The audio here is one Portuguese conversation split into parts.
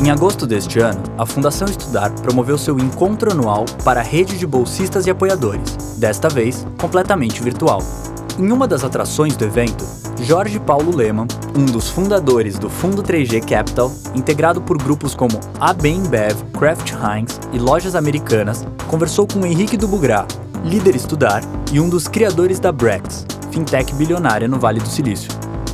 Em agosto deste ano, a Fundação Estudar promoveu seu encontro anual para a rede de bolsistas e apoiadores, desta vez completamente virtual. Em uma das atrações do evento, Jorge Paulo Lehmann, um dos fundadores do Fundo 3G Capital, integrado por grupos como AB InBev, Kraft Heinz e lojas americanas, conversou com Henrique Dubugras, líder Estudar e um dos criadores da Brex, fintech bilionária no Vale do Silício.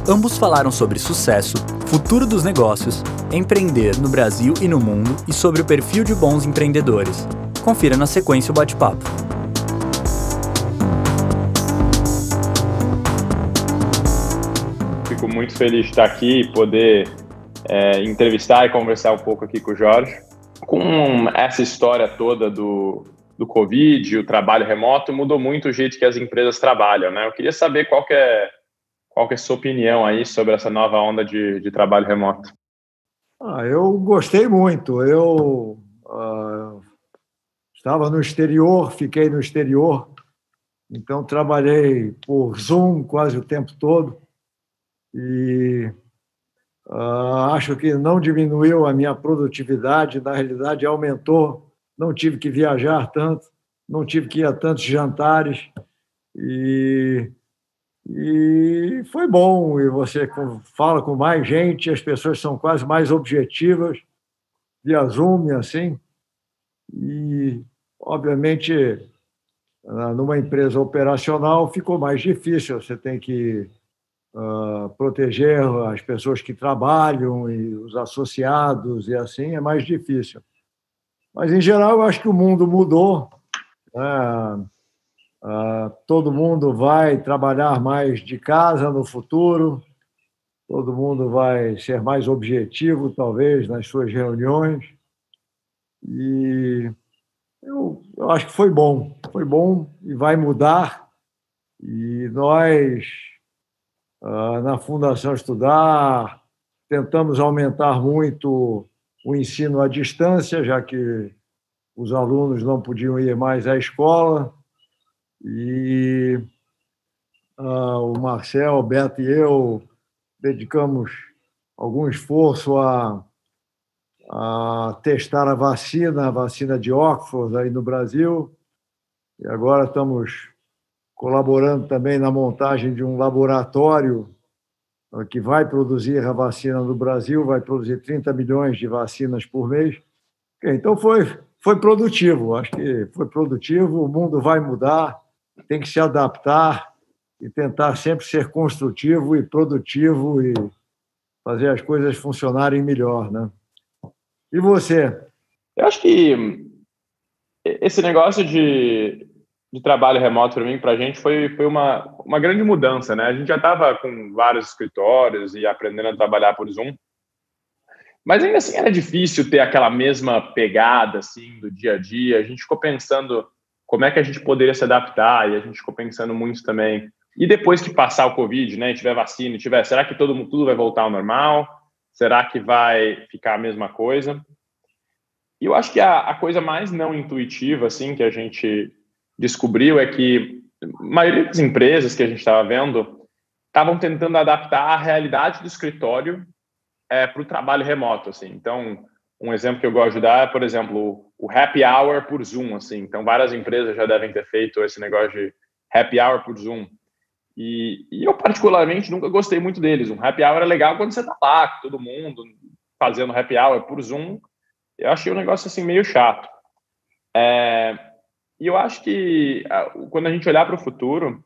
Ambos falaram sobre sucesso, futuro dos negócios, empreender no Brasil e no mundo e sobre o perfil de bons empreendedores. Confira na sequência o bate-papo. Fico muito feliz de estar aqui e poder é, entrevistar e conversar um pouco aqui com o Jorge. Com essa história toda do, do Covid, o trabalho remoto, mudou muito o jeito que as empresas trabalham, né? Eu queria saber qual que é qual que é a sua opinião aí sobre essa nova onda de, de trabalho remoto? Ah, eu gostei muito. Eu uh, estava no exterior, fiquei no exterior, então trabalhei por Zoom quase o tempo todo e uh, acho que não diminuiu a minha produtividade, na realidade aumentou. Não tive que viajar tanto, não tive que ir a tantos jantares e e foi bom, e você fala com mais gente, as pessoas são quase mais objetivas, via Zoom, assim. E, obviamente, numa empresa operacional ficou mais difícil, você tem que uh, proteger as pessoas que trabalham e os associados, e assim é mais difícil. Mas, em geral, eu acho que o mundo mudou. Né? Uh, todo mundo vai trabalhar mais de casa no futuro, todo mundo vai ser mais objetivo, talvez, nas suas reuniões. E eu, eu acho que foi bom, foi bom e vai mudar. E nós, uh, na Fundação Estudar, tentamos aumentar muito o ensino à distância, já que os alunos não podiam ir mais à escola e uh, o Marcel, o Beto e eu dedicamos algum esforço a, a testar a vacina, a vacina de Oxford aí no Brasil. E agora estamos colaborando também na montagem de um laboratório ah, que vai produzir a vacina no Brasil, vai produzir 30 milhões de vacinas por mês. Então foi, foi produtivo, acho que foi produtivo, o mundo vai mudar, tem que se adaptar e tentar sempre ser construtivo e produtivo e fazer as coisas funcionarem melhor, né? E você? Eu acho que esse negócio de, de trabalho remoto para mim, para a gente, foi, foi uma, uma grande mudança, né? A gente já estava com vários escritórios e aprendendo a trabalhar por Zoom, mas ainda assim era difícil ter aquela mesma pegada assim do dia a dia. A gente ficou pensando como é que a gente poderia se adaptar? E a gente ficou pensando muito também. E depois que passar o Covid, né, tiver vacina, tiver, será que todo tudo vai voltar ao normal? Será que vai ficar a mesma coisa? E eu acho que a, a coisa mais não intuitiva, assim, que a gente descobriu é que a maioria das empresas que a gente estava vendo estavam tentando adaptar a realidade do escritório é, para o trabalho remoto, assim. Então, um exemplo que eu gosto de dar é, por exemplo, o happy hour por Zoom, assim. Então, várias empresas já devem ter feito esse negócio de happy hour por Zoom. E, e eu, particularmente, nunca gostei muito deles. Um happy hour é legal quando você tá lá, com todo mundo, fazendo happy hour por Zoom. Eu achei um negócio, assim, meio chato. É, e eu acho que, quando a gente olhar para o futuro,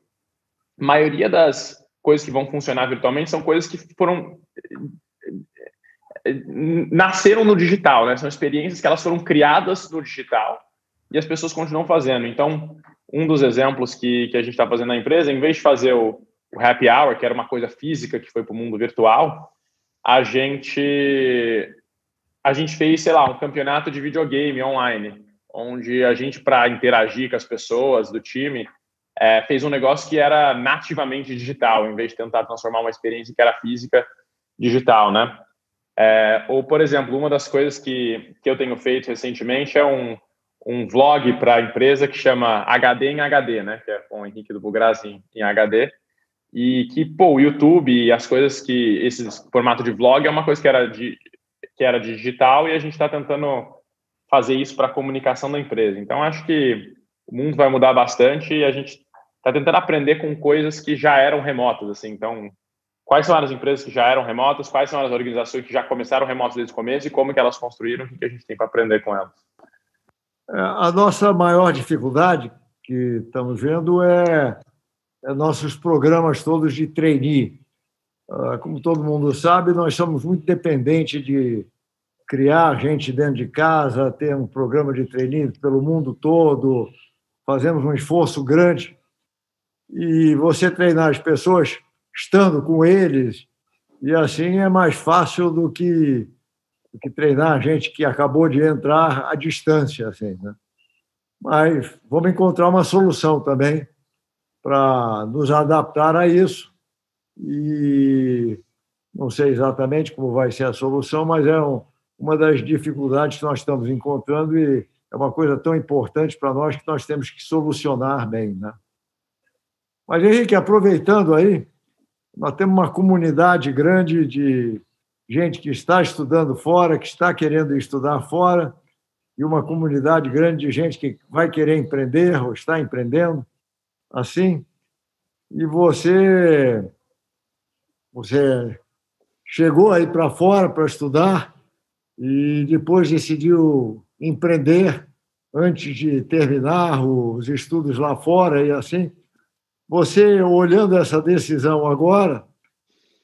a maioria das coisas que vão funcionar virtualmente são coisas que foram nasceram no digital, né? São experiências que elas foram criadas no digital e as pessoas continuam fazendo. Então, um dos exemplos que, que a gente está fazendo na empresa, em vez de fazer o, o happy hour, que era uma coisa física que foi para o mundo virtual, a gente a gente fez, sei lá, um campeonato de videogame online, onde a gente, para interagir com as pessoas do time, é, fez um negócio que era nativamente digital, em vez de tentar transformar uma experiência que era física digital, né? É, ou, por exemplo, uma das coisas que, que eu tenho feito recentemente é um, um vlog para a empresa que chama HD em HD, né? Que é com o Henrique do Bugras em, em, HD. E que, pô, o YouTube e as coisas que... Esse formato de vlog é uma coisa que era de, que era digital e a gente está tentando fazer isso para a comunicação da empresa. Então, acho que o mundo vai mudar bastante e a gente está tentando aprender com coisas que já eram remotas. Assim. Então, quais são as empresas que já eram remotas, quais são as organizações que já começaram remotas desde o começo e como que elas construíram, o que a gente tem para aprender com elas. É, a nossa maior dificuldade que estamos vendo é, é nossos programas todos de trainee. Ah, como todo mundo sabe, nós somos muito dependentes de criar gente dentro de casa, ter um programa de trainee pelo mundo todo, fazemos um esforço grande. E você treinar as pessoas estando com eles, e assim é mais fácil do que, do que treinar gente que acabou de entrar à distância. Assim, né? Mas vamos encontrar uma solução também para nos adaptar a isso. E não sei exatamente como vai ser a solução, mas é um, uma das dificuldades que nós estamos encontrando e é uma coisa tão importante para nós que nós temos que solucionar bem. Né? Mas, Henrique, aproveitando aí, nós temos uma comunidade grande de gente que está estudando fora, que está querendo estudar fora, e uma comunidade grande de gente que vai querer empreender ou está empreendendo, assim. E você, você chegou aí para fora para estudar e depois decidiu empreender antes de terminar os estudos lá fora e assim. Você, olhando essa decisão agora,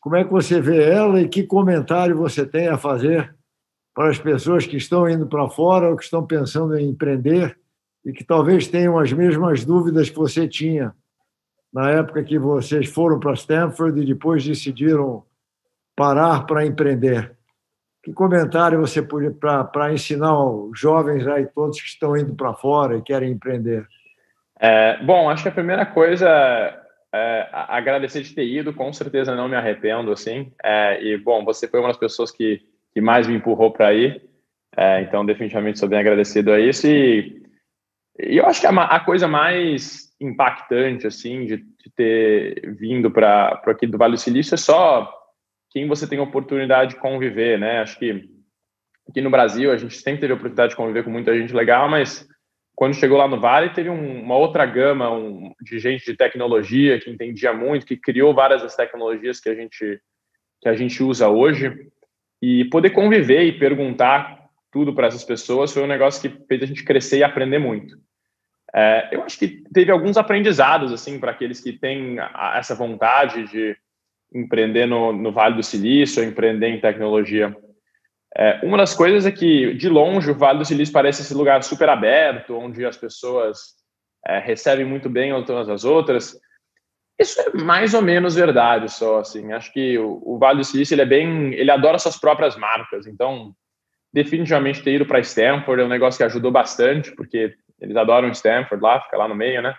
como é que você vê ela e que comentário você tem a fazer para as pessoas que estão indo para fora ou que estão pensando em empreender e que talvez tenham as mesmas dúvidas que você tinha na época que vocês foram para Stanford e depois decidiram parar para empreender? Que comentário você pode para ensinar os jovens aí todos que estão indo para fora e querem empreender? É, bom, acho que a primeira coisa é agradecer de ter ido, com certeza não me arrependo, assim. É, e, bom, você foi uma das pessoas que, que mais me empurrou para ir, é, então definitivamente sou bem agradecido a isso. E, e eu acho que a, a coisa mais impactante, assim, de, de ter vindo para aqui do Vale do Silício é só quem você tem oportunidade de conviver, né? Acho que aqui no Brasil a gente sempre teve a oportunidade de conviver com muita gente legal, mas quando chegou lá no Vale teve um, uma outra gama um, de gente de tecnologia que entendia muito, que criou várias das tecnologias que a gente que a gente usa hoje e poder conviver e perguntar tudo para essas pessoas foi um negócio que fez a gente crescer e aprender muito. É, eu acho que teve alguns aprendizados assim para aqueles que têm a, essa vontade de empreender no, no Vale do Silício, empreender em tecnologia. É, uma das coisas é que, de longe, o Vale do Silício parece esse lugar super aberto, onde as pessoas é, recebem muito bem umas as outras. Isso é mais ou menos verdade, só assim. Acho que o, o Vale do Silício ele é bem, ele adora suas próprias marcas. Então, definitivamente ter ido para Stanford é um negócio que ajudou bastante, porque eles adoram Stanford lá, fica lá no meio, né?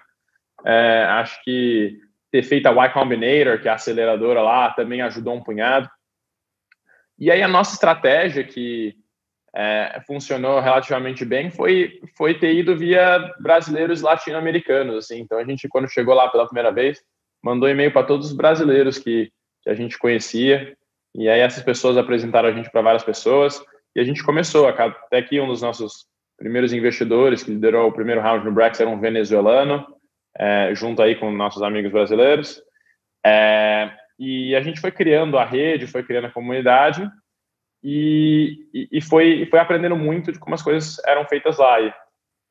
É, acho que ter feito a Y Combinator, que é a aceleradora lá, também ajudou um punhado. E aí a nossa estratégia, que é, funcionou relativamente bem, foi, foi ter ido via brasileiros latino-americanos. Assim. Então a gente, quando chegou lá pela primeira vez, mandou e-mail para todos os brasileiros que, que a gente conhecia. E aí essas pessoas apresentaram a gente para várias pessoas. E a gente começou, até que um dos nossos primeiros investidores, que liderou o primeiro round no Brex, era um venezuelano é, junto aí com nossos amigos brasileiros. É, e a gente foi criando a rede, foi criando a comunidade e, e, foi, foi aprendendo muito de como as coisas eram feitas lá. E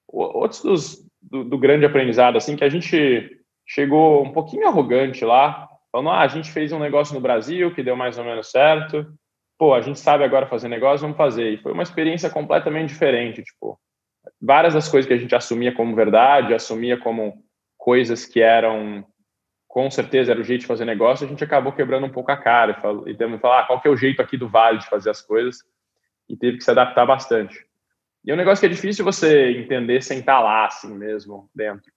outros dos, do, do, grande aprendizado, assim, que a gente chegou um pouquinho arrogante lá, falando, ah, a gente fez um negócio no Brasil que deu mais ou menos certo, pô, a gente sabe agora fazer negócio, vamos fazer. E foi uma experiência completamente diferente, tipo, várias das coisas que a gente assumia como verdade, assumia como coisas que eram com certeza era o jeito de fazer negócio, a gente acabou quebrando um pouco a cara e, temos que falar ah, qual que é o jeito aqui do Vale de fazer as coisas e teve que se adaptar bastante. E é um negócio que é difícil você entender sem estar lá assim mesmo dentro.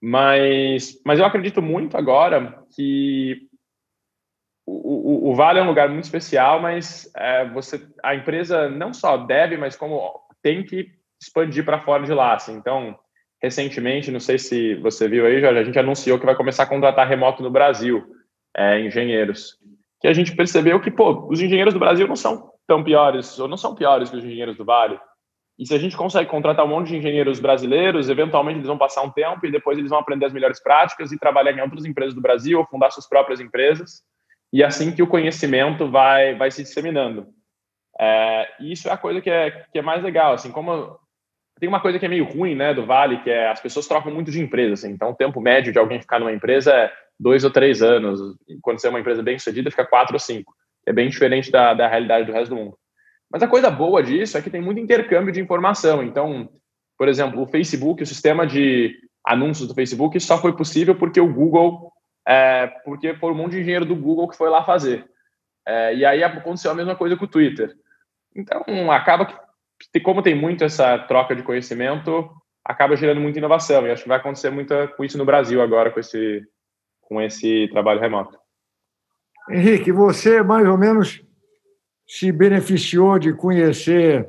Mas, mas eu acredito muito agora que o, o, o Vale é um lugar muito especial, mas é, você, a empresa não só deve, mas como tem que expandir para fora de lá. Assim. Então, recentemente, não sei se você viu aí, Jorge, a gente anunciou que vai começar a contratar remoto no Brasil, é, engenheiros. Que a gente percebeu que, pô, os engenheiros do Brasil não são tão piores, ou não são piores que os engenheiros do Vale. E se a gente consegue contratar um monte de engenheiros brasileiros, eventualmente eles vão passar um tempo e depois eles vão aprender as melhores práticas e trabalhar em outras empresas do Brasil ou fundar suas próprias empresas. E é assim que o conhecimento vai, vai se disseminando. É, e isso é a coisa que é, que é mais legal. Assim, como tem uma coisa que é meio ruim né, do Vale, que é as pessoas trocam muito de empresa. Assim, então, o tempo médio de alguém ficar numa empresa é dois ou três anos. Quando você é uma empresa bem sucedida, fica quatro ou cinco. É bem diferente da, da realidade do resto do mundo. Mas a coisa boa disso é que tem muito intercâmbio de informação. Então, por exemplo, o Facebook, o sistema de anúncios do Facebook, só foi possível porque o Google, é, porque foi um monte de engenheiro do Google que foi lá fazer. É, e aí aconteceu a mesma coisa com o Twitter. Então, acaba que, como tem muito essa troca de conhecimento, acaba gerando muita inovação. E acho que vai acontecer muito com isso no Brasil agora, com esse, com esse trabalho remoto. Henrique, você mais ou menos se beneficiou de conhecer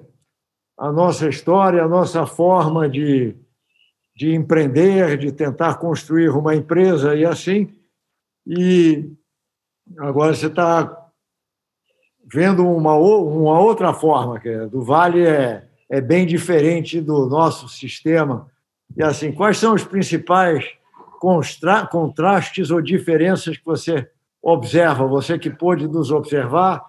a nossa história, a nossa forma de, de empreender, de tentar construir uma empresa e assim. E agora você está vendo uma, uma outra forma, que é, do Vale é, é bem diferente do nosso sistema. E assim, quais são os principais contrastes ou diferenças que você observa, você que pôde nos observar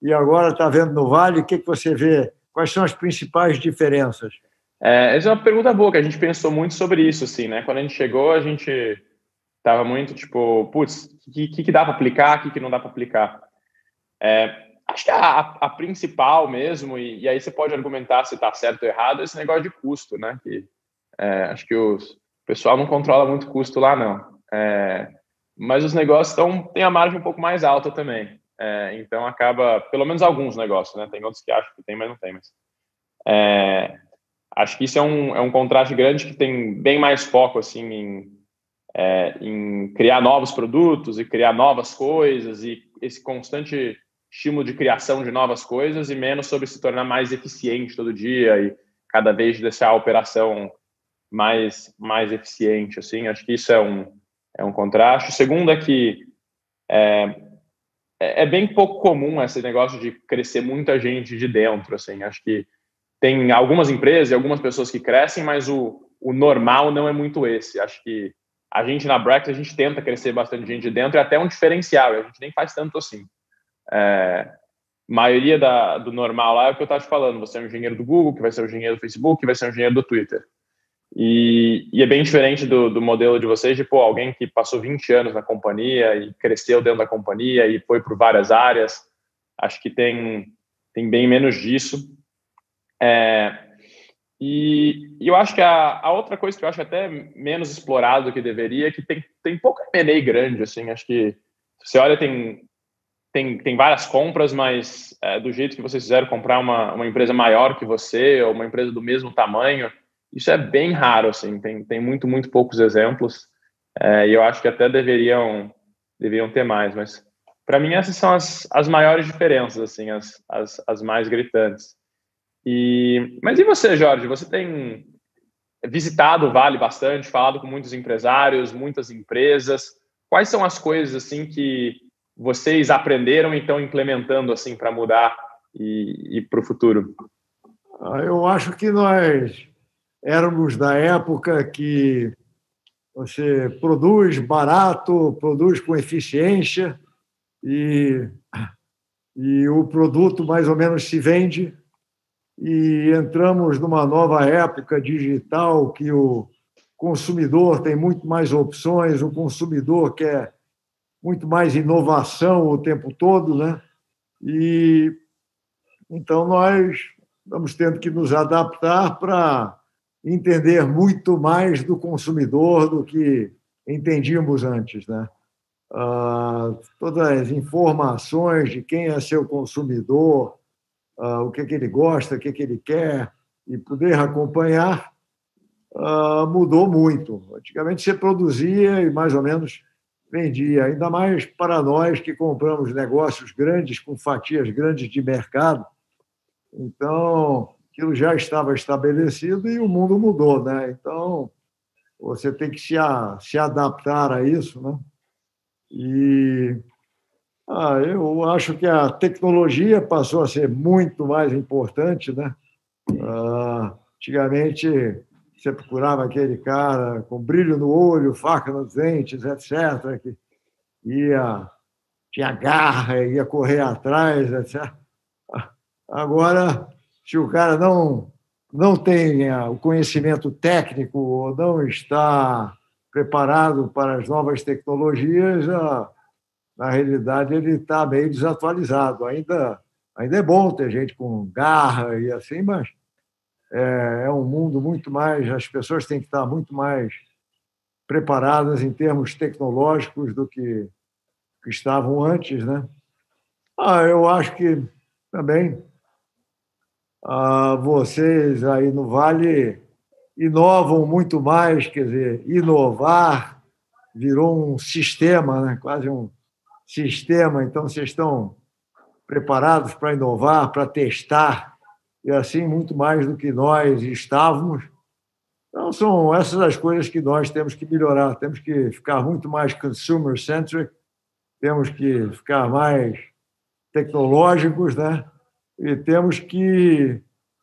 e agora está vendo no Vale, o que, que você vê? Quais são as principais diferenças? É, essa é uma pergunta boa, que a gente pensou muito sobre isso, assim, né? Quando a gente chegou, a gente estava muito tipo, putz, o que, que, dá para aplicar, o que, que não dá para aplicar? É, acho que a, a, principal mesmo, e, e, aí você pode argumentar se está certo ou errado, é esse negócio de custo, né? Que, é, acho que os, o pessoal não controla muito custo lá, não. É, mas os negócios tão, têm a margem um pouco mais alta também. É, então acaba, pelo menos alguns negócios, né? Tem outros que acham que tem, mas não tem. Mas, é, acho que isso é um, é um contraste grande que tem bem mais foco assim em, é, em criar novos produtos e criar novas coisas e esse constante estímulo de criação de novas coisas e menos sobre se tornar mais eficiente todo dia e cada vez deixar a operação mais mais eficiente assim acho que isso é um é um contraste o segundo é que é, é, é bem pouco comum esse negócio de crescer muita gente de dentro, assim. Acho que tem algumas empresas e algumas pessoas que crescem, mas o, o normal não é muito esse. Acho que a gente na Brex, a gente tenta crescer bastante gente de dentro, e até um diferencial, a gente nem faz tanto assim. É, maioria da, do normal lá é o que eu estava te falando, você é um engenheiro do Google, que vai ser um engenheiro do Facebook, que vai ser um engenheiro do Twitter. E, e, é bem diferente do, do, modelo de vocês, de pô, alguém que passou 20 anos na companhia e cresceu dentro da companhia e foi por várias áreas. Acho que tem, tem bem menos disso. É, e, eu acho que a, a, outra coisa que eu acho até menos explorado do que deveria é que tem, tem pouco M&A grande, assim, acho que você olha, tem, tem, tem várias compras, mas é, do jeito que vocês fizeram, comprar uma, uma empresa maior que você ou uma empresa do mesmo tamanho, isso é bem raro, assim, tem, tem muito, muito poucos exemplos, é, e eu acho que até deveriam, deveriam ter mais, mas para mim essas são as, as maiores diferenças, assim, as, as, as mais gritantes. E, mas e você, Jorge? Você tem visitado o Vale bastante, falado com muitos empresários, muitas empresas. Quais são as coisas assim que vocês aprenderam e estão implementando assim para mudar e, e para o futuro? Ah, eu acho que nós éramos da época que você produz barato, produz com eficiência e, e o produto mais ou menos se vende. E entramos numa nova época digital que o consumidor tem muito mais opções, o consumidor quer muito mais inovação o tempo todo, né? E então nós estamos tendo que nos adaptar para entender muito mais do consumidor do que entendíamos antes, né? Ah, todas as informações de quem é seu consumidor, ah, o que, que ele gosta, o que, que ele quer, e poder acompanhar, ah, mudou muito. Antigamente você produzia e mais ou menos vendia, ainda mais para nós que compramos negócios grandes, com fatias grandes de mercado. Então, aquilo já estava estabelecido e o mundo mudou, né? Então, você tem que se, a, se adaptar a isso, né? E Ah, eu acho que a tecnologia passou a ser muito mais importante, né? Ah, antigamente você procurava aquele cara com brilho no olho, faca nos dentes, etc., que ia tinha garra, ia correr atrás, etc. Agora, se o cara não não tem o conhecimento técnico ou não está preparado para as novas tecnologias, na realidade ele está meio desatualizado. Ainda, ainda é bom ter gente com garra e assim, mas é, é um mundo muito mais. As pessoas têm que estar muito mais preparadas em termos tecnológicos do que, que estavam antes, né? Ah, eu acho que também ah, vocês aí no Vale inovam muito mais, quer dizer, inovar virou um sistema, né? quase um sistema. Então, vocês estão preparados para inovar, para testar, e assim, muito mais do que nós estávamos. Então, são essas as coisas que nós temos que melhorar. Temos que ficar muito mais consumer-centric, temos que ficar mais tecnológicos, né? e temos que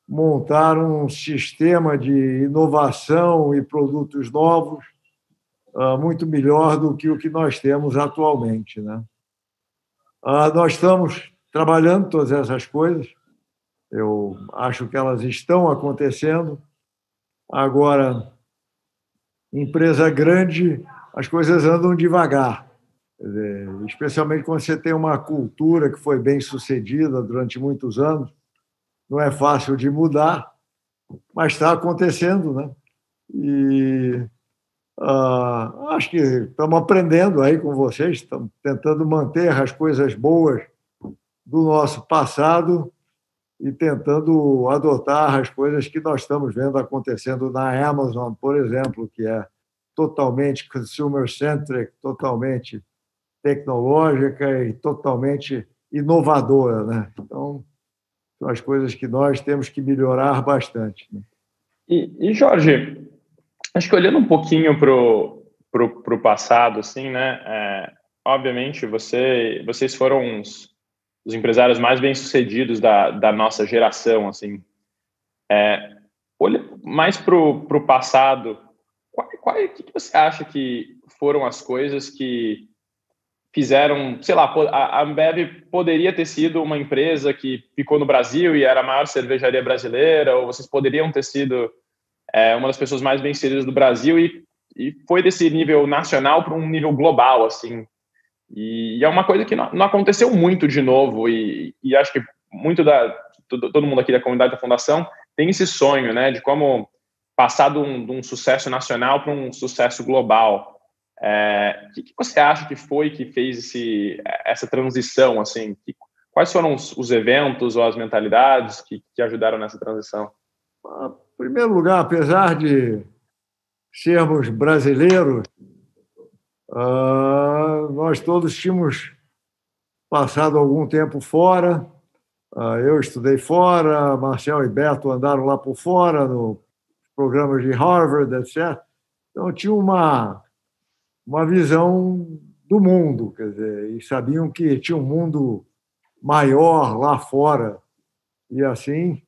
montar um sistema de inovação e produtos novos uh, muito melhor do que o que nós temos atualmente. Né? Uh, nós estamos trabalhando todas essas coisas, eu acho que elas estão acontecendo. Agora, empresa grande, as coisas andam devagar. Especialmente quando você tem uma cultura que foi bem sucedida durante muitos anos, não é fácil de mudar, mas está acontecendo, né? E uh, acho que estamos aprendendo aí com vocês, estamos tentando manter as coisas boas do nosso passado e tentando adotar as coisas que nós estamos vendo acontecendo na Amazon, por exemplo, que é totalmente consumer-centric, totalmente tecnológica e totalmente inovadora. Né? Então, são as coisas que nós temos que melhorar bastante. Né? E, e, Jorge, acho que olhando um pouquinho para o passado, assim, né? É, obviamente, você, vocês foram os, os empresários mais bem-sucedidos da, da nossa geração, assim. É, olha mais para o passado, qual, qual, que você acha que foram as coisas que fizeram, sei lá, a Ambev poderia ter sido uma empresa que ficou no Brasil e era a maior cervejaria brasileira, ou vocês poderiam ter sido é, uma das pessoas mais bem-sucedidas do Brasil e, e foi desse nível nacional para um nível global, assim. E, e, é uma coisa que não, não aconteceu muito de novo e, e, acho que muito da todo, todo mundo aqui da comunidade da fundação tem esse sonho, né, de como passar de um, de um sucesso nacional para um sucesso global. É, o que, que, você acha que foi que fez esse, essa transição? Assim, que, quais foram os, os, eventos ou as mentalidades que, que ajudaram nessa transição? Em primeiro lugar, apesar de sermos brasileiros, uh, nós todos tínhamos passado algum tempo fora. Uh, eu estudei fora, Marcel e Beto andaram lá por fora, no programas de Harvard, etc. Então, tinha uma uma visão do mundo, quer dizer, e sabiam que tinha um mundo maior lá fora e assim,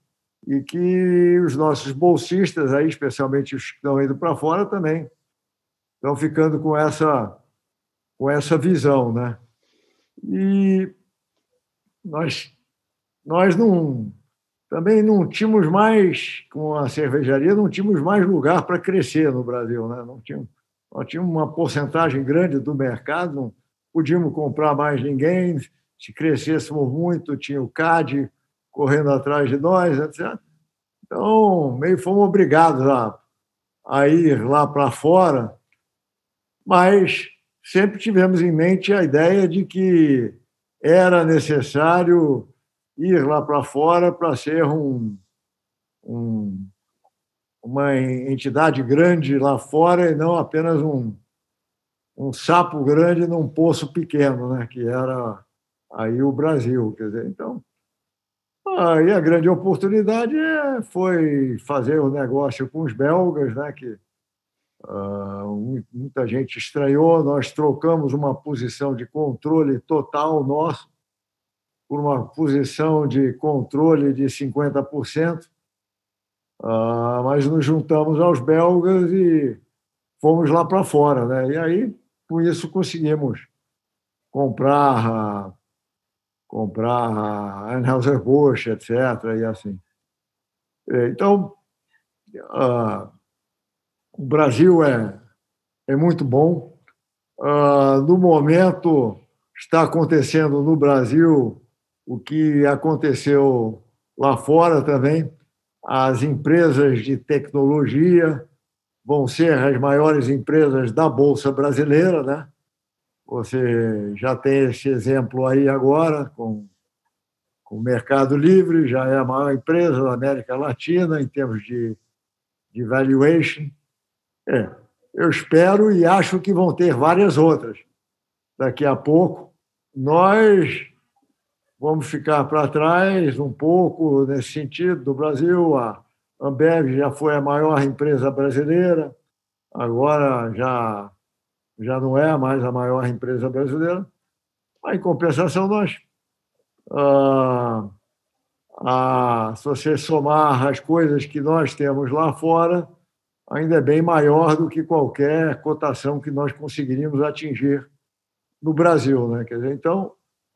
e que os nossos bolsistas aí, especialmente os que estão indo para fora também, estão ficando com essa com essa visão, né? E nós nós não também não tínhamos mais com a cervejaria não tínhamos mais lugar para crescer no Brasil, né? Não tínhamos nós tínhamos uma porcentagem grande do mercado, não podíamos comprar mais ninguém. Se crescêssemos muito, tinha o CAD correndo atrás de nós, etc. Então, meio fomos obrigados a, a ir lá para fora, mas sempre tivemos em mente a ideia de que era necessário ir lá para fora para ser um, um uma entidade grande lá fora e não apenas um, um sapo grande num poço pequeno, né? que era aí o Brasil. Quer dizer, então, aí a grande oportunidade é, foi fazer o negócio com os belgas, né? que Uh, muita gente estranhou, nós trocamos uma posição de controle total nosso por uma posição de controle de 50%, uh, ah, mas nos juntamos aos belgas e fomos lá para fora. Né? E aí, com isso, conseguimos comprar, comprar Anheuser-Busch, etc. E assim. Então, uh, o Brasil é, é muito bom. Uh, no momento, está acontecendo no Brasil o que aconteceu lá fora também. As empresas de tecnologia vão ser as maiores empresas da Bolsa Brasileira, né? Você já tem esse exemplo aí agora com, com o Mercado Livre, já é a maior empresa da América Latina em termos de, de valuation. É, eu espero e acho que vão ter várias outras. Daqui a pouco, nós vamos ficar para trás um pouco nesse sentido do Brasil. A Ambev já foi a maior empresa brasileira, agora já, já não é mais a maior empresa brasileira. Mas, em compensação, nós. Ah, ah, se você somar as coisas que nós temos lá fora, ainda é bem maior do que qualquer cotação que nós conseguiríamos atingir no Brasil. Né? Quer dizer, então,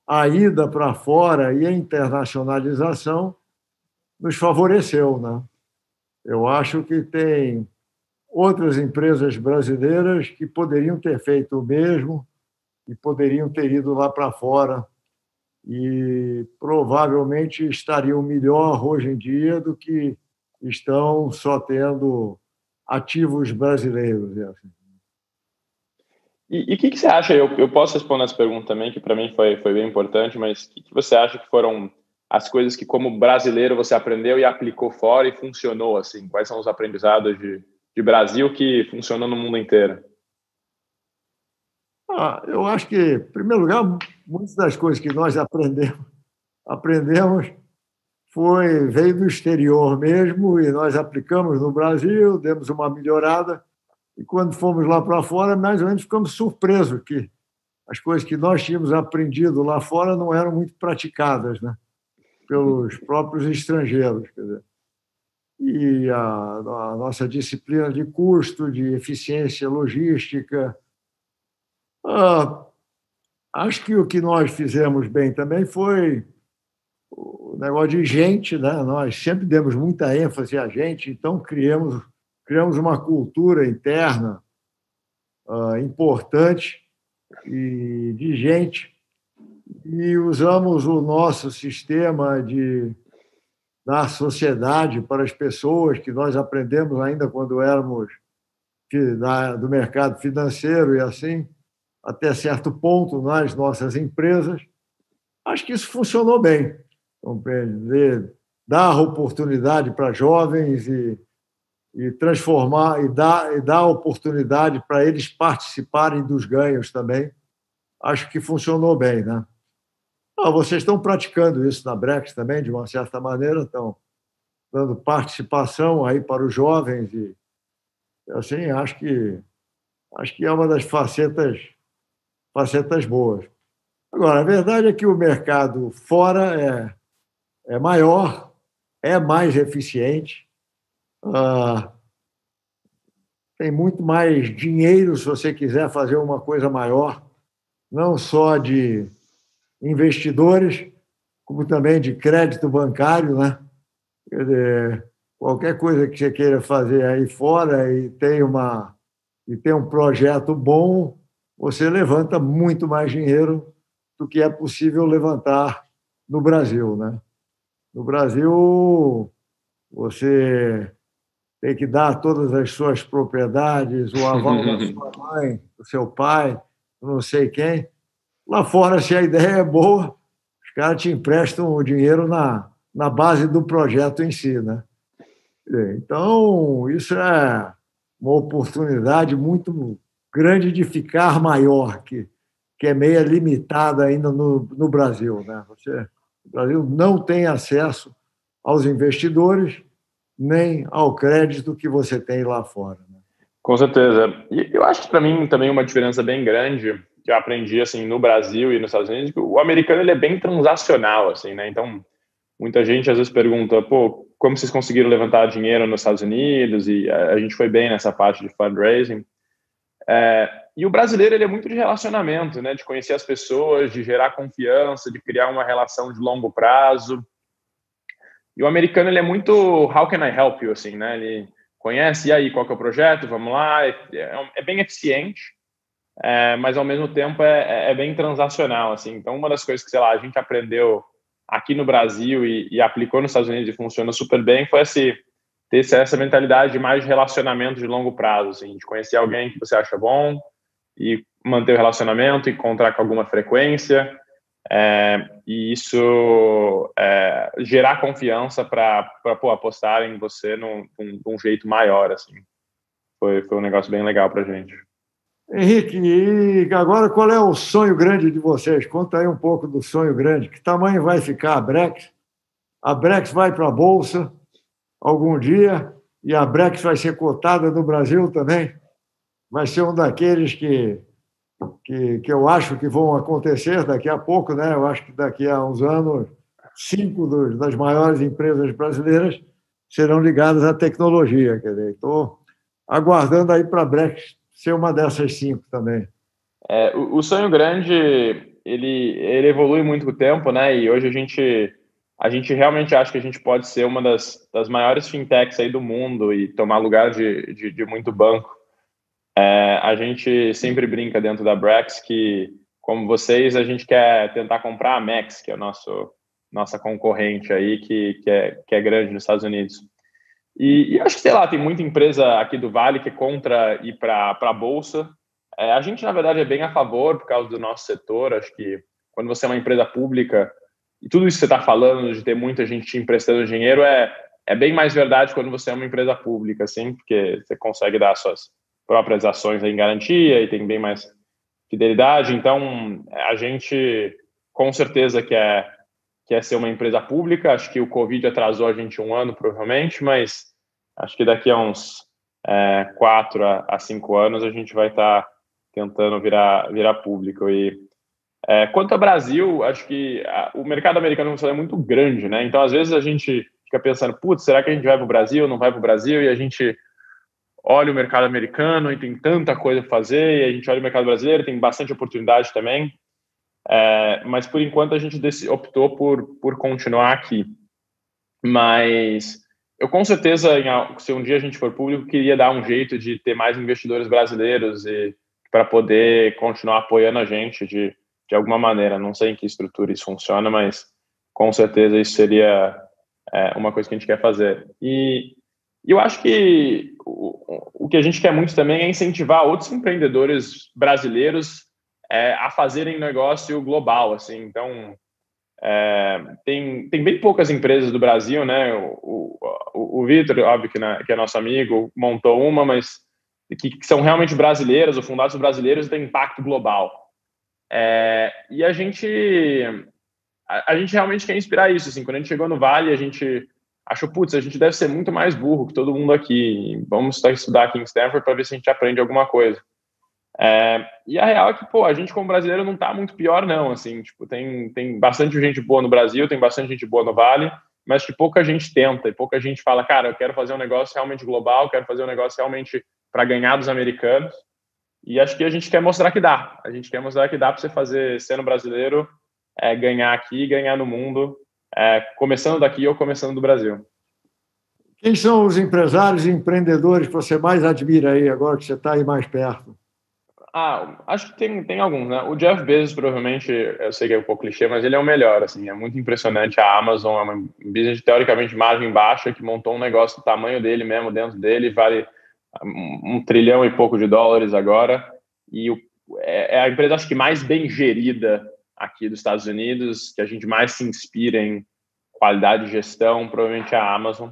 a ida para fora e a internacionalização nos favoreceu. Né? Eu acho que tem outras empresas brasileiras que poderiam ter feito o mesmo e poderiam ter ido lá para fora e provavelmente estariam melhor hoje em dia do que estão só tendo ativos brasileiros. Assim. E o que, que, você acha? Eu, eu posso responder essa pergunta também, que para mim foi, foi bem importante, mas o que, que, você acha que foram as coisas que, como brasileiro, você aprendeu e aplicou fora e funcionou? assim? Quais são os aprendizados de, de Brasil que funcionam no mundo inteiro? Ah, eu acho que, em primeiro lugar, muitas das coisas que nós aprendemos, aprendemos foi veio do exterior mesmo e nós aplicamos no Brasil, demos uma melhorada e quando fomos lá para fora, mais ou menos ficamos surpresos que as coisas que nós tínhamos aprendido lá fora não eram muito praticadas, né? pelos próprios estrangeiros. Quer dizer. E a, a nossa disciplina de custo, de eficiência logística. Ah, acho que o que nós fizemos bem também foi o negócio de gente, né? Nós sempre demos muita ênfase a gente, então criamos criamos uma cultura interna uh, importante e de gente. E usamos o nosso sistema de da sociedade para as pessoas que nós aprendemos ainda quando éramos do mercado financeiro e assim até certo ponto nas nossas empresas. Acho que isso funcionou bem compreender, dar oportunidade para jovens e, e transformar e dar, e dar oportunidade para eles participarem dos ganhos também. Acho que funcionou bem, né? Ah, vocês estão praticando isso na Brex também, de uma certa maneira, estão dando participação aí para os jovens e assim acho que acho que é uma das facetas facetas boas. Agora, a verdade é que o mercado fora é é maior, é mais eficiente, uh, tem muito mais dinheiro se você quiser fazer uma coisa maior, não só de investidores, como também de crédito bancário, né? Quer dizer, qualquer coisa que você queira fazer aí fora e tem uma e tem um projeto bom, você levanta muito mais dinheiro do que é possível levantar no Brasil, né? No Brasil, você tem que dar todas as suas propriedades, o aval da sua mãe, do seu pai, não sei quem. Lá fora, se a ideia é boa, os caras te emprestam o dinheiro na, na base do projeto em si. Né? Então, isso é uma oportunidade muito grande de ficar maior, que, que é meio limitada ainda no, no Brasil. Né? Você o Brasil não tem acesso aos investidores nem ao crédito que você tem lá fora. Né? Com certeza. E eu acho que para mim também uma diferença bem grande que eu aprendi assim no Brasil e nos Estados Unidos, que o americano ele é bem transacional assim, né? Então, muita gente às vezes pergunta, pô, como vocês conseguiram levantar dinheiro nos Estados Unidos? E a gente foi bem nessa parte de fundraising. É, e o brasileiro ele é muito de relacionamento, né? De conhecer as pessoas, de gerar confiança, de criar uma relação de longo prazo. E o americano ele é muito how can I help you assim, né? Ele conhece e aí qual que é o projeto, vamos lá. É, é, é bem eficiente é, mas ao mesmo tempo é, é, é, bem transacional, assim. Então, uma das coisas que, sei lá, a gente aprendeu aqui no Brasil e, e aplicou nos Estados Unidos e funciona super bem foi esse, ter essa mentalidade de mais relacionamento de longo prazo, assim, de conhecer alguém que você acha bom e manter o relacionamento, encontrar com alguma frequência, é, e isso é, gerar confiança para apostar em você num, num, jeito maior, assim. Foi, foi um negócio bem legal para gente. Henrique, e agora qual é o sonho grande de vocês? Conta aí um pouco do sonho grande. Que tamanho vai ficar a Brex? A Brex vai para a Bolsa algum dia e a Brex vai ser cotada no Brasil também. Vai ser um daqueles que, que, que eu acho que vão acontecer daqui a pouco, né? Eu acho que daqui a uns anos, cinco dos, das maiores empresas brasileiras serão ligadas à tecnologia. Quer dizer, estou aguardando aí para a Brex ser uma dessas cinco também. É, o, o, sonho grande ele, ele evolui muito com o tempo, né? E hoje a gente a gente realmente acha que a gente pode ser uma das, das maiores fintechs aí do mundo e tomar lugar de, de, de muito banco. É, a gente sempre brinca dentro da Brex que, como vocês, a gente quer tentar comprar a Max, que é nosso nossa concorrente aí, que, que, é, que é grande nos Estados Unidos. E, e, acho que, sei lá, tem muita empresa aqui do Vale que é contra ir para a Bolsa. É, a gente, na verdade, é bem a favor por causa do nosso setor. Acho que quando você é uma empresa pública e tudo isso que você está falando de ter muita gente te emprestando dinheiro é, é bem mais verdade quando você é uma empresa pública, assim, porque você consegue dar suas próprias ações em garantia e tem bem mais fidelidade. Então, a gente com certeza quer que é ser uma empresa pública. Acho que o Covid atrasou a gente um ano, provavelmente, mas acho que daqui a uns é, quatro a, a, cinco anos a gente vai estar tá tentando virar, virar público. E é, quanto ao Brasil, acho que a, o mercado americano é muito grande, né? Então, às vezes a gente fica pensando, putz, será que a gente vai para o Brasil, não vai para o Brasil? E a gente olha o mercado americano e tem tanta coisa para fazer, e a gente olha o mercado brasileiro, tem bastante oportunidade também. É, mas por enquanto a gente optou por, por continuar aqui. Mas eu com certeza, se um dia a gente for público, queria dar um jeito de ter mais investidores brasileiros e para poder continuar apoiando a gente de, de alguma maneira. Não sei em que estrutura isso funciona, mas com certeza isso seria é, uma coisa que a gente quer fazer. E eu acho que o, o que a gente quer muito também é incentivar outros empreendedores brasileiros é, a fazerem negócio global, assim. Então, é, tem, tem bem poucas empresas do Brasil, né? O, o, o Vitor, óbvio que, né, que, é nosso amigo, montou uma, mas que, que são realmente brasileiras, ou fundados brasileiros, e tem impacto global. É, e a gente, a, a, gente realmente quer inspirar isso, assim. Quando a gente chegou no Vale, a gente achou, putz, a gente deve ser muito mais burro que todo mundo aqui. Vamos estudar aqui em Stanford para ver se a gente aprende alguma coisa. É, e a real é que, pô, a gente como brasileiro não tá muito pior, não, assim, tipo, tem, tem bastante gente boa no Brasil, tem bastante gente boa no Vale, mas que pouca gente tenta e pouca gente fala, cara, eu quero fazer um negócio realmente global, quero fazer um negócio realmente para ganhar dos americanos. E acho que a gente quer mostrar que dá. A gente quer mostrar que dá para você fazer, sendo brasileiro, é, ganhar aqui ganhar no mundo, é, começando daqui ou começando do Brasil. Quem são os empresários e empreendedores que você mais admira aí, agora que você está aí mais perto? Ah, acho que tem, tem alguns, né? O Jeff Bezos, provavelmente, eu sei que é um pouco clichê, mas ele é o melhor, assim, é muito impressionante. A Amazon é uma business teoricamente de margem baixa que montou um negócio do tamanho dele mesmo, dentro dele, vale um, um trilhão e pouco de dólares agora. E o, é, é, a empresa, acho que, mais bem gerida aqui dos Estados Unidos, que a gente mais se inspira em qualidade de gestão, provavelmente é a Amazon.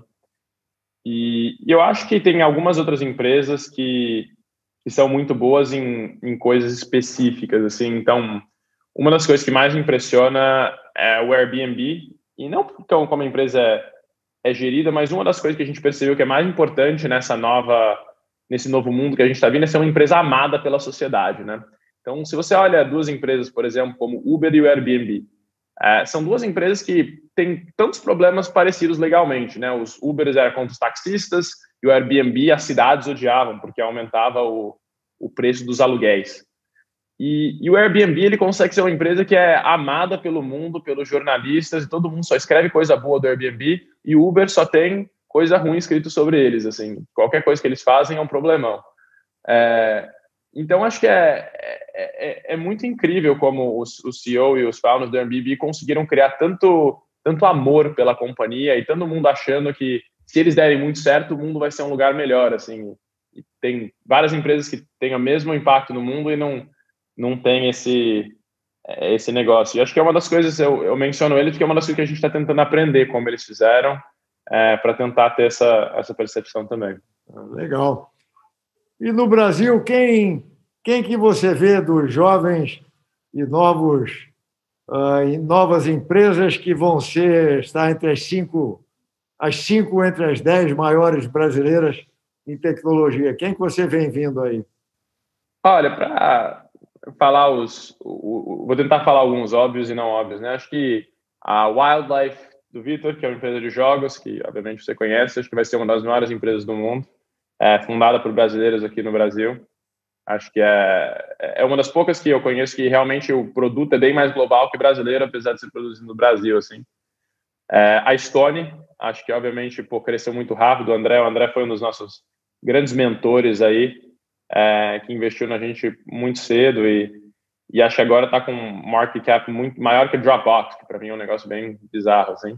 E, eu acho que tem algumas outras empresas que que são muito boas em, em coisas específicas, assim. Então, uma das coisas que mais me impressiona é o Airbnb, e não então, como a empresa é, é gerida, mas uma das coisas que a gente percebeu que é mais importante nessa nova nesse novo mundo que a gente está vindo é ser uma empresa amada pela sociedade, né? Então, se você olha duas empresas, por exemplo, como Uber e o Airbnb, é, são duas empresas que têm tantos problemas parecidos legalmente, né? Os Ubers eram contra os taxistas e o Airbnb as cidades odiavam porque aumentava o, o preço dos aluguéis. E, e, o Airbnb ele consegue ser uma empresa que é amada pelo mundo, pelos jornalistas, e todo mundo só escreve coisa boa do Airbnb, e o Uber só tem coisa ruim escrito sobre eles. Assim, qualquer coisa que eles fazem é um problemão. É, então, acho que é, é, é, é muito incrível como o CEO e os founders do Airbnb conseguiram criar tanto, tanto amor pela companhia e todo mundo achando que se eles derem muito certo, o mundo vai ser um lugar melhor. Assim, e tem várias empresas que têm o mesmo impacto no mundo e não não tem esse esse negócio. E acho que é uma das coisas, eu, eu menciono ele porque é uma das coisas que a gente está tentando aprender como eles fizeram, é, para tentar ter essa, essa percepção também. Legal. E no Brasil, quem, quem que você vê dos jovens e novos uh, novas empresas que vão ser estar entre as cinco as cinco entre as dez maiores brasileiras em tecnologia? Quem que você vem vindo aí? Olha, para falar os. O, o, vou tentar falar alguns óbvios e não óbvios, né? Acho que a Wildlife do Vitor, que é uma empresa de jogos, que obviamente você conhece, acho que vai ser uma das maiores empresas do mundo, é, fundada por brasileiros aqui no Brasil. Acho que é, é uma das poucas que eu conheço que realmente o produto é bem mais global que brasileiro, apesar de ser produzido no Brasil, assim. É, a Stone, acho que obviamente pô, cresceu muito rápido. O André, o André foi um dos nossos grandes mentores aí é, que investiu na gente muito cedo e, e acho que agora está com um market cap muito maior que o Dropbox, que para mim é um negócio bem bizarro, assim.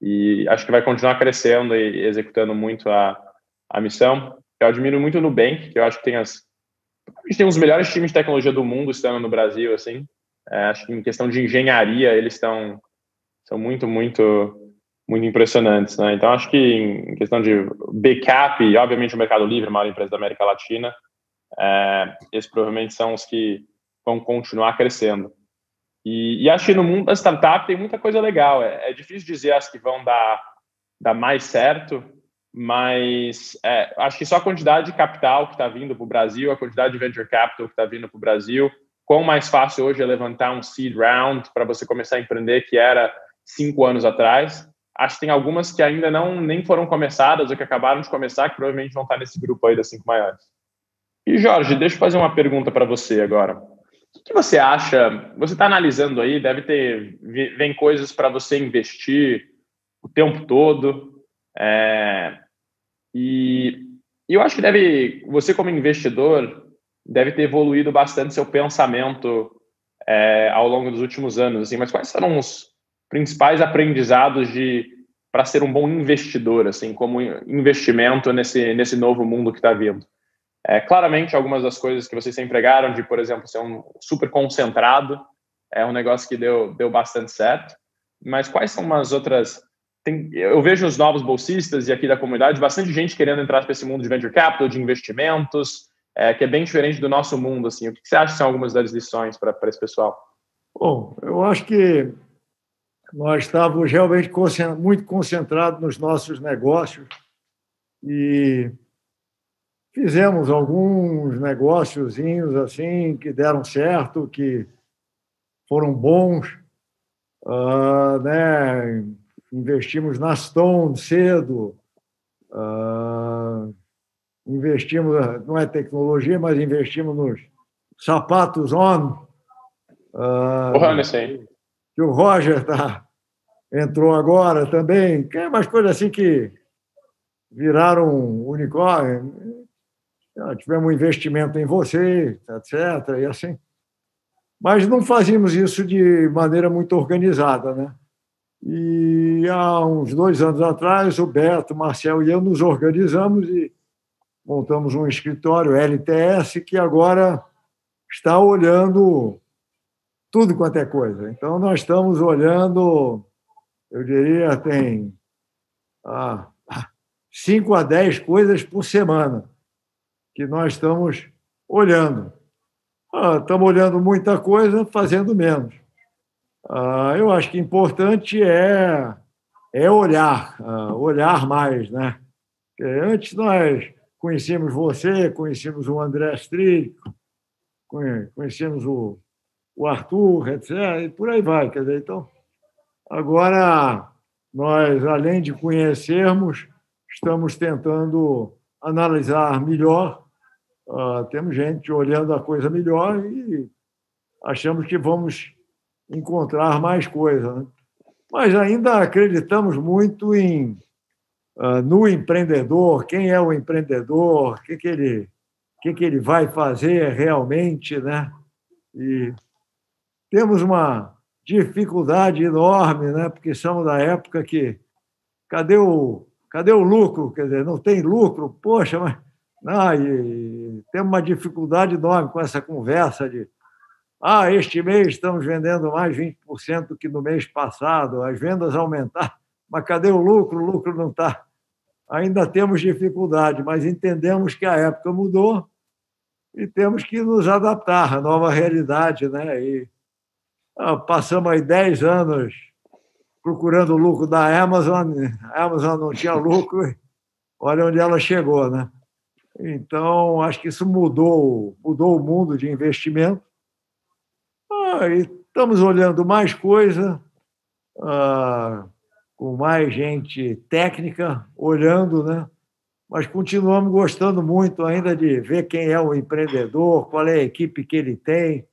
E acho que vai continuar crescendo e executando muito a, a missão. Eu admiro muito o Nubank, que eu acho que tem as a gente tem os melhores times de tecnologia do mundo estando no Brasil, assim. É, acho que em questão de engenharia eles estão são muito muito muito impressionantes, né? Então acho que em questão de backup, e obviamente o Mercado Livre, a maior empresa da América Latina, é, esses provavelmente são os que vão continuar crescendo. E, e acho que no mundo da startup tem muita coisa legal. É, é difícil dizer as que vão dar, dar mais certo, mas é, acho que só a quantidade de capital que está vindo para o Brasil, a quantidade de venture capital que está vindo para o Brasil, quão mais fácil hoje é levantar um seed round para você começar a empreender que era cinco anos atrás. Acho que tem algumas que ainda não nem foram começadas ou que acabaram de começar, que provavelmente vão estar nesse grupo aí das cinco maiores. E Jorge, deixa eu fazer uma pergunta para você agora. O que você acha? Você está analisando aí, deve ter vem coisas para você investir o tempo todo. É, e eu acho que deve, você como investidor, deve ter evoluído bastante seu pensamento é, ao longo dos últimos anos. Assim, mas quais foram os principais aprendizados de para ser um bom investidor, assim, como investimento nesse nesse novo mundo que está vindo? É, claramente, algumas das coisas que vocês empregaram, de, por exemplo, ser um super concentrado, é um negócio que deu, deu bastante certo. Mas quais são umas outras. Tem, eu vejo os novos bolsistas e aqui da comunidade, bastante gente querendo entrar para esse mundo de venture capital, de investimentos, é, que é bem diferente do nosso mundo. Assim. O que você acha que são algumas das lições para esse pessoal? Bom, eu acho que nós estávamos realmente muito concentrados nos nossos negócios e Fizemos alguns negóciozinhos assim que deram certo, que foram bons. Uh, né? Investimos na Stone cedo. Uh, investimos, não é tecnologia, mas investimos nos sapatos On. Uh, o. Que o Roger tá, entrou agora também. Que é umas coisas assim que viraram unicórnio tivemos um investimento em você, etc. E assim. Mas não fazíamos isso de maneira muito organizada, né? E há uns dois anos atrás, o Beto, o Marcel e eu nos organizamos e montamos um escritório LTS que agora está olhando tudo quanto é coisa. Então, nós estamos olhando, eu diria, tem ah, 5 a 10 coisas por semana que nós estamos olhando. Ah, estamos olhando muita coisa, fazendo menos. Ah, eu acho que importante é, é olhar, ah, olhar mais. Né? Porque antes nós conhecemos você, conhecemos o André Strid, conhecemos o, o Arthur, etc. E por aí vai. Quer dizer, então, agora, nós, além de conhecermos, estamos tentando analisar melhor. Uh, temos gente olhando a coisa melhor e achamos que vamos encontrar mais coisa. Né? Mas ainda acreditamos muito em uh, no empreendedor, quem é o empreendedor, o que, que, ele, que, que ele vai fazer realmente. Né? E temos uma dificuldade enorme, né? porque somos da época que cadê o, cadê o lucro? Quer dizer, não tem lucro? Poxa, mas não, e temos uma dificuldade enorme com essa conversa de ah, este mês estamos vendendo mais 20% do que no mês passado, as vendas aumentaram, mas cadê o lucro? O lucro não está. Ainda temos dificuldade, mas entendemos que a época mudou e temos que nos adaptar à nova realidade. Né? E, ah, passamos aí 10 anos procurando o lucro da Amazon, a Amazon não tinha lucro, olha onde ela chegou. Né? Então, acho que isso mudou, mudou o mundo de investimento ah, estamos olhando mais coisa, ah, com mais gente técnica olhando, né? mas continuamos gostando muito ainda de ver quem é o empreendedor, qual é a equipe que ele tem,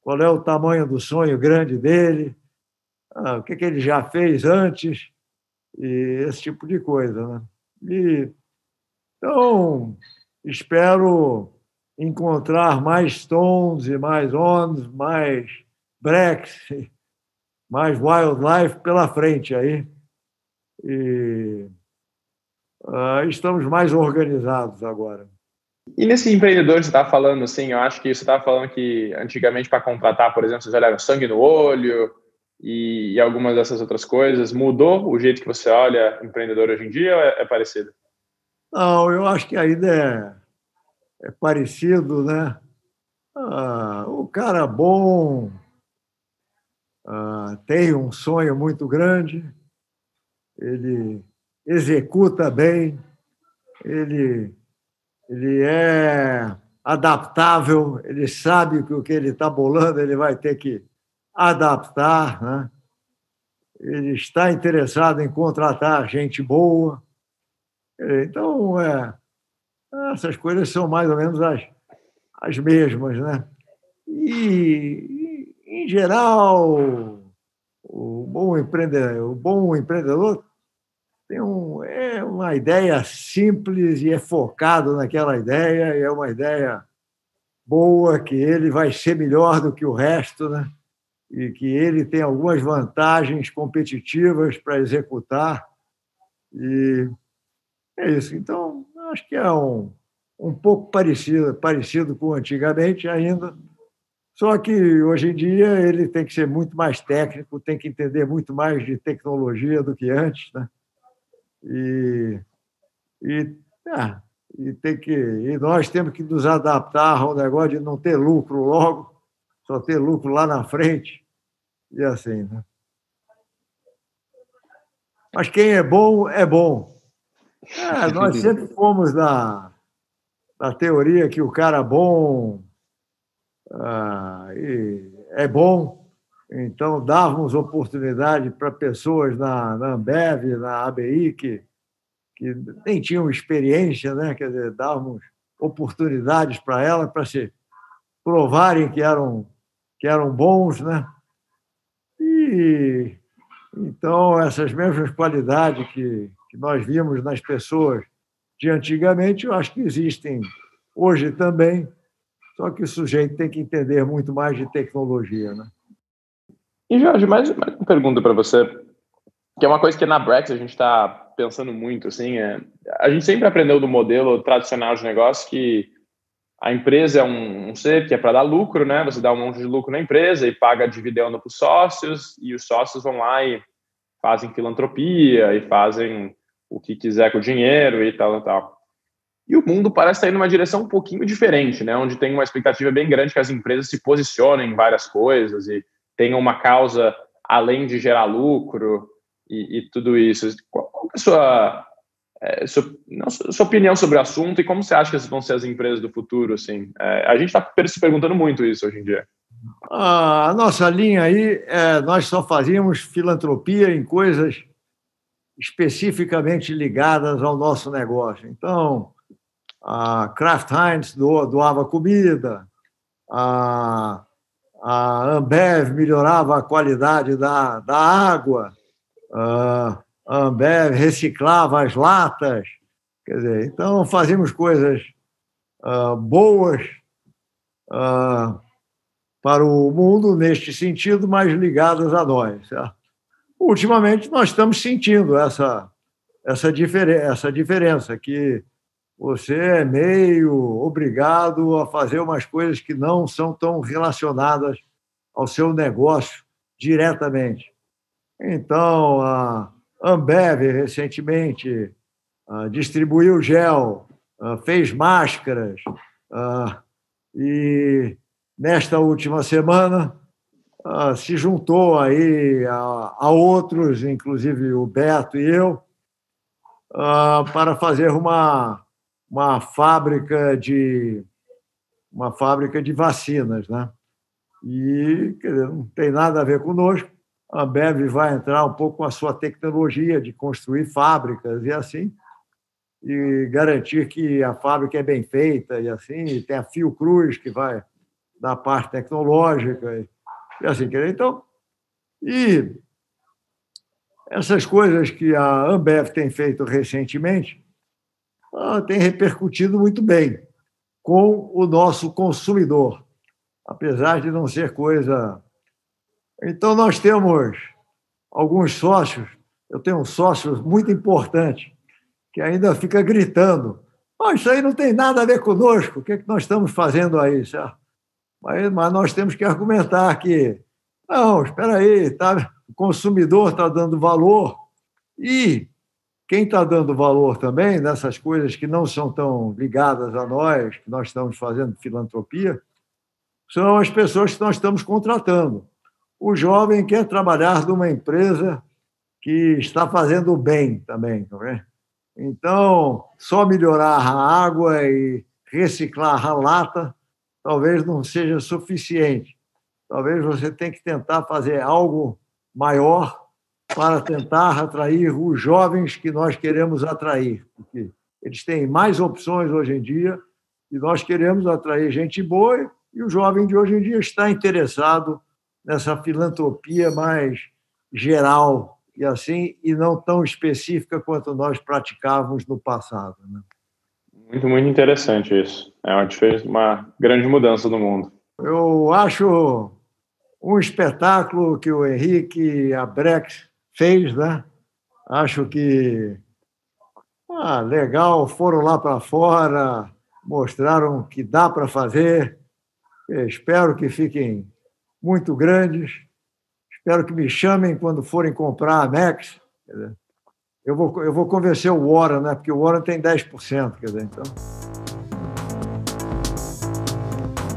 qual é o tamanho do sonho grande dele, ah, o que, que ele já fez antes, e esse tipo de coisa. Né? E, então, espero encontrar mais Stones e mais Ons, mais Brex, mais Wildlife pela frente aí. E uh, estamos mais organizados agora. E nesse empreendedor que você está falando, assim, eu acho que você estava falando que antigamente para contratar, por exemplo, vocês olhavam sangue no olho e, e, algumas dessas outras coisas. Mudou o jeito que você olha empreendedor hoje em dia ou é, é parecido? Não, eu acho que ainda é é parecido, né? Ah, o cara bom ah, tem um sonho muito grande, ele executa bem, ele, ele é adaptável, ele sabe que o que ele está bolando ele vai ter que adaptar, né? ele está interessado em contratar gente boa. Então, é, essas coisas são mais ou menos as, as mesmas, né? E, em geral, o bom empreendedor, o bom empreendedor tem um, é uma ideia simples e é focado naquela ideia, e é uma ideia boa, que ele vai ser melhor do que o resto, né? e que ele tem algumas vantagens competitivas para executar. E é isso. Então, acho que é um, um pouco parecido, parecido com antigamente ainda, só que hoje em dia ele tem que ser muito mais técnico, tem que entender muito mais de tecnologia do que antes, né? E, e, ah, e, tem que, e nós temos que nos adaptar ao negócio de não ter lucro logo, só ter lucro lá na frente, e assim, né? Mas quem é bom, é bom. É, nós sempre fomos da, da teoria que o cara bom ah, é bom, então dávamos oportunidade para pessoas na, na Ambev, na ABI, que, que nem tinham experiência, né? quer dizer, dávamos oportunidades para elas para se provarem que eram, que eram bons. Né? E então, essas mesmas qualidades que, que nós vimos nas pessoas de antigamente, eu acho que existem hoje também, só que o sujeito tem que entender muito mais de tecnologia. Né? E, Jorge, mais, mais uma pergunta para você, que é uma coisa que na Brex a gente está pensando muito, assim, é, a gente sempre aprendeu do modelo tradicional de negócio que a empresa é um, um ser que é para dar lucro, né? Você dá um monte de lucro na empresa e paga dividendo para os sócios, e os sócios vão lá e fazem filantropia e fazem o que quiser com o dinheiro e tal, e tal. E o mundo parece estar indo numa direção um pouquinho diferente, né? Onde tem uma expectativa bem grande que as empresas se posicionem em várias coisas e tenham uma causa além de gerar lucro e, e tudo isso. Qual, qual é a sua é, sua, sua, opinião sobre o assunto e como você acha que vão ser as empresas do futuro? Assim, é, a gente está se perguntando muito isso hoje em dia. A nossa linha aí, é, nós só fazíamos filantropia em coisas especificamente ligadas ao nosso negócio. Então, a Kraft Heinz doava comida, a, a Ambev melhorava a qualidade da, da água, a Ambev reciclava as latas. Quer dizer, então fazíamos coisas uh, boas uh, para o mundo neste sentido, mas ligadas a nós. Certo? Ultimamente, nós estamos sentindo essa, essa, difer essa diferença, que você é meio obrigado a fazer umas coisas que não são tão relacionadas ao seu negócio diretamente. Então, a Ambev recentemente distribuiu gel, fez máscaras, e nesta última semana se juntou aí a, a outros, inclusive o Beto e eu, para fazer uma uma fábrica de uma fábrica de vacinas, né? E dizer, não tem nada a ver conosco. A Ambev vai entrar um pouco com a sua tecnologia de construir fábricas e assim, e garantir que a fábrica é bem feita e assim, e tem a Fiocruz que vai da parte tecnológica e assim, então, e essas coisas que a Ambev tem feito recentemente, ah, tem repercutido muito bem com o nosso consumidor, apesar de não ser coisa. Então, nós temos alguns sócios, eu tenho um sócio muito importante, que ainda fica gritando: oh, Isso aí não tem nada a ver conosco, o que, é que nós estamos fazendo aí? Mas, mas nós temos que argumentar que, não, espera aí, tá? o consumidor está dando valor e quem está dando valor também nessas coisas que não são tão ligadas a nós, que nós estamos fazendo filantropia, são as pessoas que nós estamos contratando. O jovem quer trabalhar numa empresa que está fazendo bem também. Tá então, só melhorar a água e reciclar a lata talvez não seja suficiente. Talvez você tenha que tentar fazer algo maior para tentar atrair os jovens que nós queremos atrair, porque eles têm mais opções hoje em dia e nós queremos atrair gente boa e o jovem de hoje em dia está interessado nessa filantropia mais geral e assim e não tão específica quanto nós praticávamos no passado. Né? Muito, muito interessante isso. É uma, uma grande mudança no mundo. Eu acho um espetáculo que o Henrique a Brex fez, né? Acho que ah, legal, foram lá para fora, mostraram que dá para fazer. Espero que fiquem muito grandes. Espero que me chamem quando forem comprar a Max. Eu vou, eu vou convencer o Warren, né? porque o Warren tem 10%. Quer dizer, então.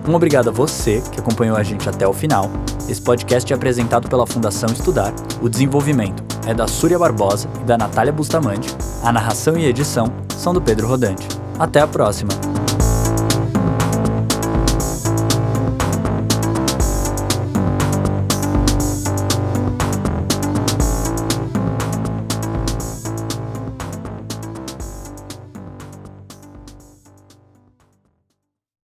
Um obrigado a você que acompanhou a gente até o final. Esse podcast é apresentado pela Fundação Estudar. O desenvolvimento é da Súria Barbosa e da Natália Bustamante. A narração e edição são do Pedro Rodante. Até a próxima!